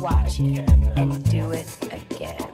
watch it and do it again,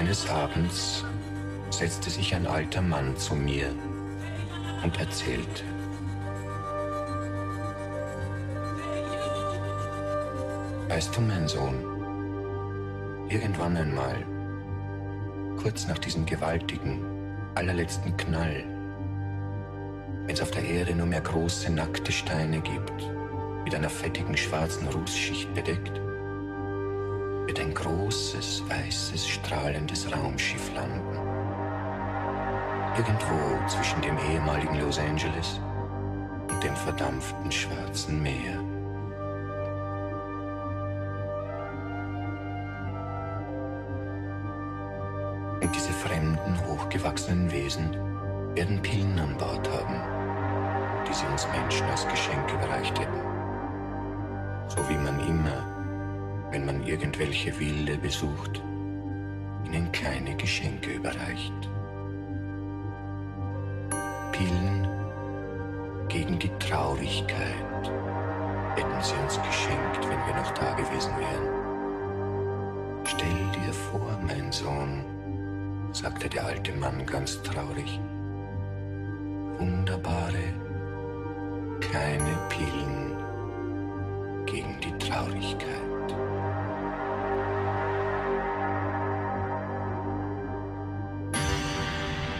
Eines Abends setzte sich ein alter Mann zu mir und erzählte. Weißt du, mein Sohn, irgendwann einmal, kurz nach diesem gewaltigen, allerletzten Knall, wenn es auf der Erde nur mehr große, nackte Steine gibt, mit einer fettigen schwarzen Rußschicht bedeckt, großes, weißes, strahlendes Raumschiff landen. Irgendwo zwischen dem ehemaligen Los Angeles und dem verdampften Schwarzen Meer. Und diese fremden, hochgewachsenen Wesen werden Pillen an Bord haben, die sie uns Menschen als Geschenk überreicht hätten. So wie man immer wenn man irgendwelche Wilde besucht, ihnen kleine Geschenke überreicht. Pillen gegen die Traurigkeit hätten sie uns geschenkt, wenn wir noch da gewesen wären. Stell dir vor, mein Sohn, sagte der alte Mann ganz traurig, wunderbare kleine Pillen gegen die Traurigkeit.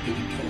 being told.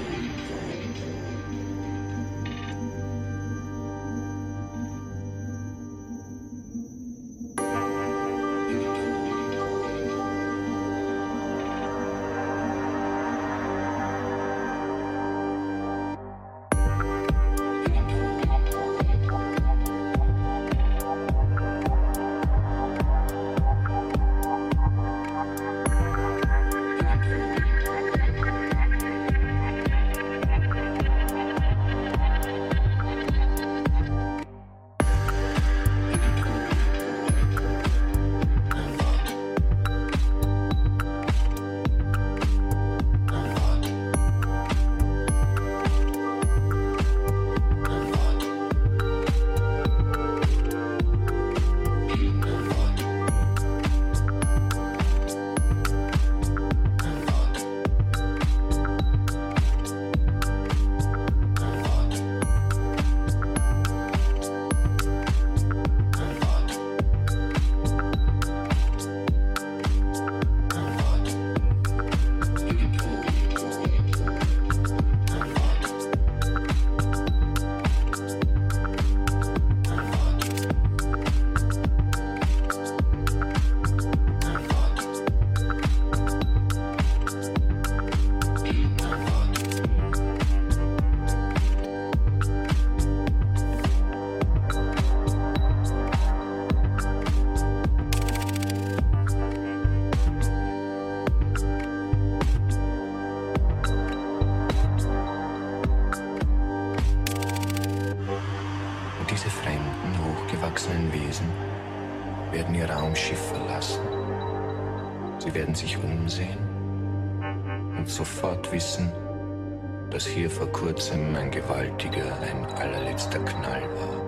Kurzem ein gewaltiger, ein allerletzter Knall war.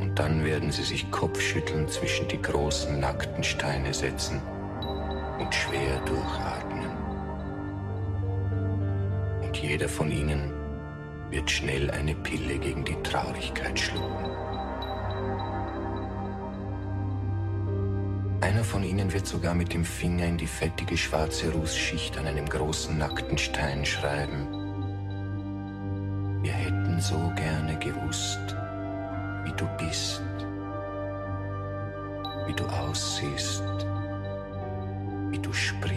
Und dann werden sie sich kopfschüttelnd zwischen die großen nackten Steine setzen und schwer durchatmen. Und jeder von ihnen wird schnell eine Pille gegen die Traurigkeit schlucken. Ihnen wird sogar mit dem Finger in die fettige schwarze Rußschicht an einem großen nackten Stein schreiben. Wir hätten so gerne gewusst, wie du bist, wie du aussiehst, wie du sprichst.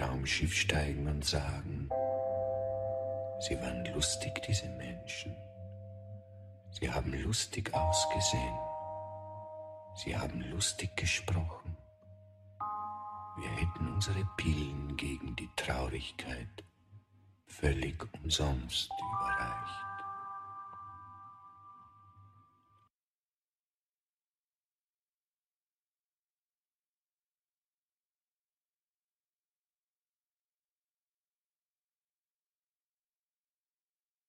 Raumschiff steigen und sagen, sie waren lustig, diese Menschen. Sie haben lustig ausgesehen. Sie haben lustig gesprochen. Wir hätten unsere Pillen gegen die Traurigkeit völlig umsonst überreicht.